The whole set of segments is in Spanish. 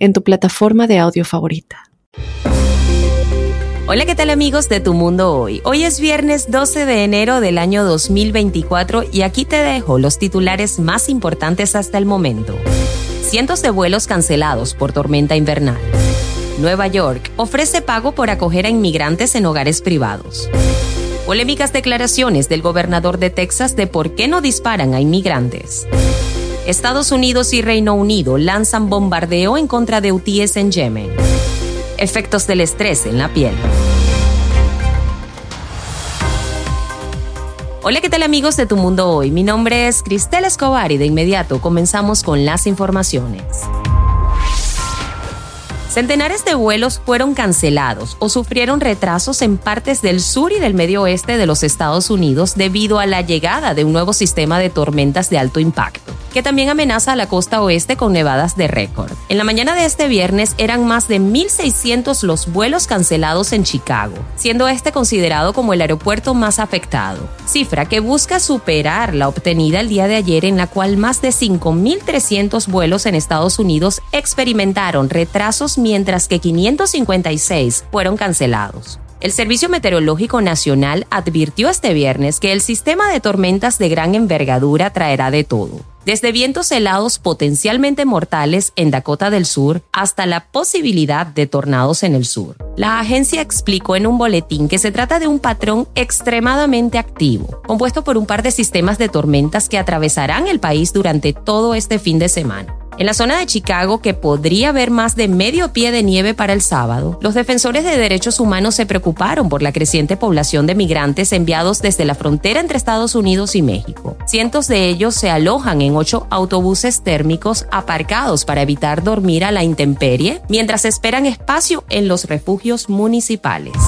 en tu plataforma de audio favorita. Hola, ¿qué tal amigos de Tu Mundo Hoy? Hoy es viernes 12 de enero del año 2024 y aquí te dejo los titulares más importantes hasta el momento. Cientos de vuelos cancelados por tormenta invernal. Nueva York ofrece pago por acoger a inmigrantes en hogares privados. Polémicas declaraciones del gobernador de Texas de por qué no disparan a inmigrantes. Estados Unidos y Reino Unido lanzan bombardeo en contra de UTIs en Yemen. Efectos del estrés en la piel. Hola, ¿qué tal amigos de Tu Mundo Hoy? Mi nombre es Cristel Escobar y de inmediato comenzamos con las informaciones. Centenares de vuelos fueron cancelados o sufrieron retrasos en partes del sur y del medio oeste de los Estados Unidos debido a la llegada de un nuevo sistema de tormentas de alto impacto que también amenaza a la costa oeste con nevadas de récord. En la mañana de este viernes eran más de 1.600 los vuelos cancelados en Chicago, siendo este considerado como el aeropuerto más afectado, cifra que busca superar la obtenida el día de ayer en la cual más de 5.300 vuelos en Estados Unidos experimentaron retrasos mientras que 556 fueron cancelados. El Servicio Meteorológico Nacional advirtió este viernes que el sistema de tormentas de gran envergadura traerá de todo desde vientos helados potencialmente mortales en Dakota del Sur hasta la posibilidad de tornados en el sur. La agencia explicó en un boletín que se trata de un patrón extremadamente activo, compuesto por un par de sistemas de tormentas que atravesarán el país durante todo este fin de semana. En la zona de Chicago, que podría haber más de medio pie de nieve para el sábado, los defensores de derechos humanos se preocuparon por la creciente población de migrantes enviados desde la frontera entre Estados Unidos y México. Cientos de ellos se alojan en ocho autobuses térmicos aparcados para evitar dormir a la intemperie mientras esperan espacio en los refugios municipales.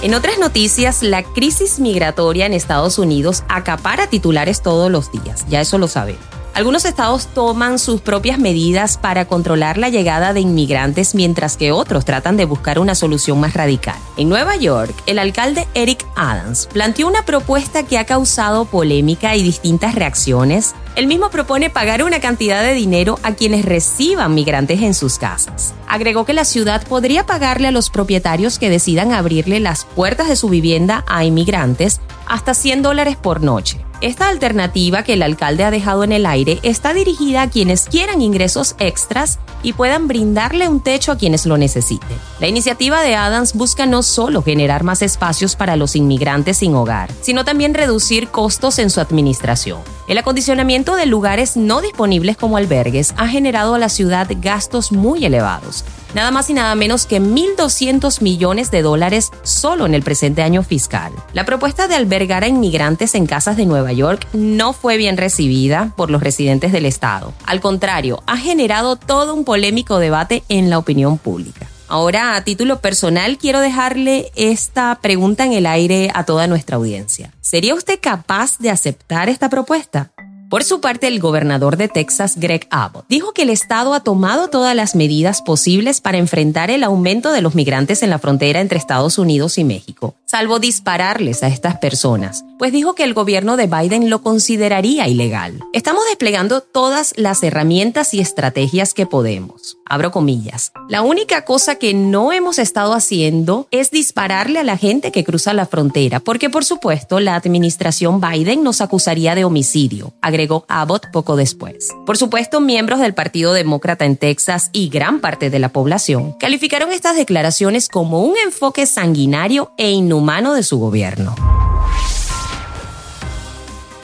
En otras noticias, la crisis migratoria en Estados Unidos acapara titulares todos los días, ya eso lo sabemos. Algunos estados toman sus propias medidas para controlar la llegada de inmigrantes mientras que otros tratan de buscar una solución más radical. En Nueva York, el alcalde Eric Adams planteó una propuesta que ha causado polémica y distintas reacciones. Él mismo propone pagar una cantidad de dinero a quienes reciban migrantes en sus casas. Agregó que la ciudad podría pagarle a los propietarios que decidan abrirle las puertas de su vivienda a inmigrantes hasta 100 dólares por noche. Esta alternativa que el alcalde ha dejado en el aire está dirigida a quienes quieran ingresos extras y puedan brindarle un techo a quienes lo necesiten. La iniciativa de Adams busca no solo generar más espacios para los inmigrantes sin hogar, sino también reducir costos en su administración. El acondicionamiento de lugares no disponibles como albergues ha generado a la ciudad gastos muy elevados, nada más y nada menos que 1.200 millones de dólares solo en el presente año fiscal. La propuesta de albergar a inmigrantes en casas de Nueva York no fue bien recibida por los residentes del estado. Al contrario, ha generado todo un polémico debate en la opinión pública. Ahora, a título personal, quiero dejarle esta pregunta en el aire a toda nuestra audiencia. ¿Sería usted capaz de aceptar esta propuesta? Por su parte, el gobernador de Texas, Greg Abbott, dijo que el Estado ha tomado todas las medidas posibles para enfrentar el aumento de los migrantes en la frontera entre Estados Unidos y México, salvo dispararles a estas personas, pues dijo que el gobierno de Biden lo consideraría ilegal. Estamos desplegando todas las herramientas y estrategias que podemos. Abro comillas. La única cosa que no hemos estado haciendo es dispararle a la gente que cruza la frontera, porque por supuesto la administración Biden nos acusaría de homicidio, agregó Abbott poco después. Por supuesto, miembros del Partido Demócrata en Texas y gran parte de la población calificaron estas declaraciones como un enfoque sanguinario e inhumano de su gobierno.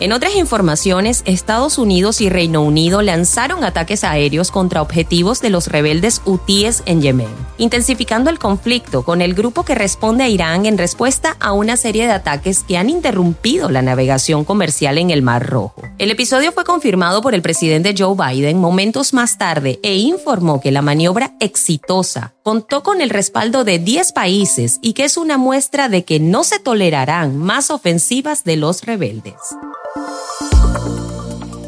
En otras informaciones, Estados Unidos y Reino Unido lanzaron ataques aéreos contra objetivos de los rebeldes hutíes en Yemen, intensificando el conflicto con el grupo que responde a Irán en respuesta a una serie de ataques que han interrumpido la navegación comercial en el Mar Rojo. El episodio fue confirmado por el presidente Joe Biden momentos más tarde e informó que la maniobra exitosa contó con el respaldo de 10 países y que es una muestra de que no se tolerarán más ofensivas de los rebeldes.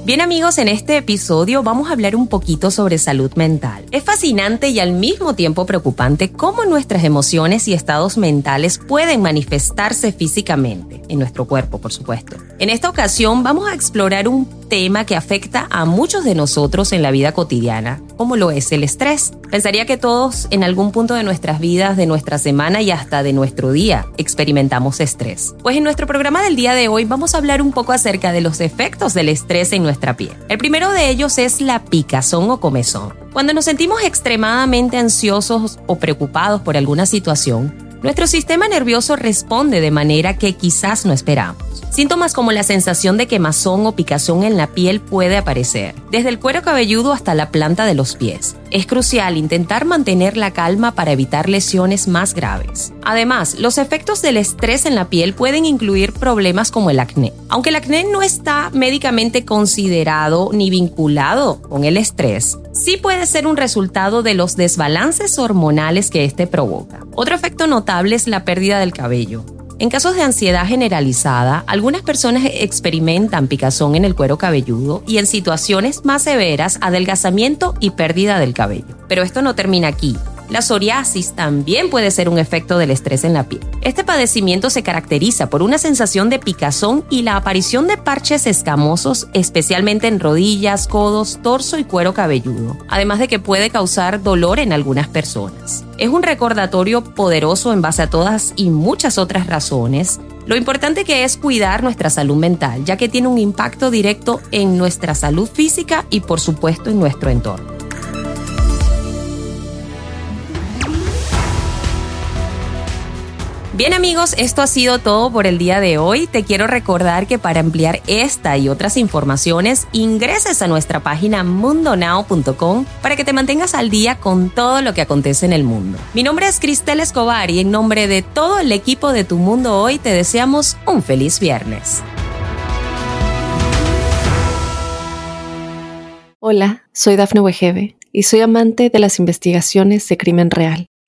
Bien amigos, en este episodio vamos a hablar un poquito sobre salud mental. Es fascinante y al mismo tiempo preocupante cómo nuestras emociones y estados mentales pueden manifestarse físicamente, en nuestro cuerpo por supuesto. En esta ocasión vamos a explorar un tema que afecta a muchos de nosotros en la vida cotidiana, como lo es el estrés. Pensaría que todos en algún punto de nuestras vidas, de nuestra semana y hasta de nuestro día experimentamos estrés. Pues en nuestro programa del día de hoy vamos a hablar un poco acerca de los efectos del estrés en nuestra piel. El primero de ellos es la picazón o comezón. Cuando nos sentimos extremadamente ansiosos o preocupados por alguna situación, nuestro sistema nervioso responde de manera que quizás no esperamos. Síntomas como la sensación de quemazón o picazón en la piel puede aparecer, desde el cuero cabelludo hasta la planta de los pies. Es crucial intentar mantener la calma para evitar lesiones más graves. Además, los efectos del estrés en la piel pueden incluir problemas como el acné. Aunque el acné no está médicamente considerado ni vinculado con el estrés, sí puede ser un resultado de los desbalances hormonales que este provoca. Otro efecto notable es la pérdida del cabello. En casos de ansiedad generalizada, algunas personas experimentan picazón en el cuero cabelludo y en situaciones más severas adelgazamiento y pérdida del cabello. Pero esto no termina aquí. La psoriasis también puede ser un efecto del estrés en la piel. Este padecimiento se caracteriza por una sensación de picazón y la aparición de parches escamosos, especialmente en rodillas, codos, torso y cuero cabelludo, además de que puede causar dolor en algunas personas. Es un recordatorio poderoso en base a todas y muchas otras razones lo importante que es cuidar nuestra salud mental, ya que tiene un impacto directo en nuestra salud física y por supuesto en nuestro entorno. Bien amigos, esto ha sido todo por el día de hoy. Te quiero recordar que para ampliar esta y otras informaciones ingreses a nuestra página mundonow.com para que te mantengas al día con todo lo que acontece en el mundo. Mi nombre es Cristel Escobar y en nombre de todo el equipo de Tu Mundo Hoy te deseamos un feliz viernes. Hola, soy Dafne Wegebe y soy amante de las investigaciones de crimen real.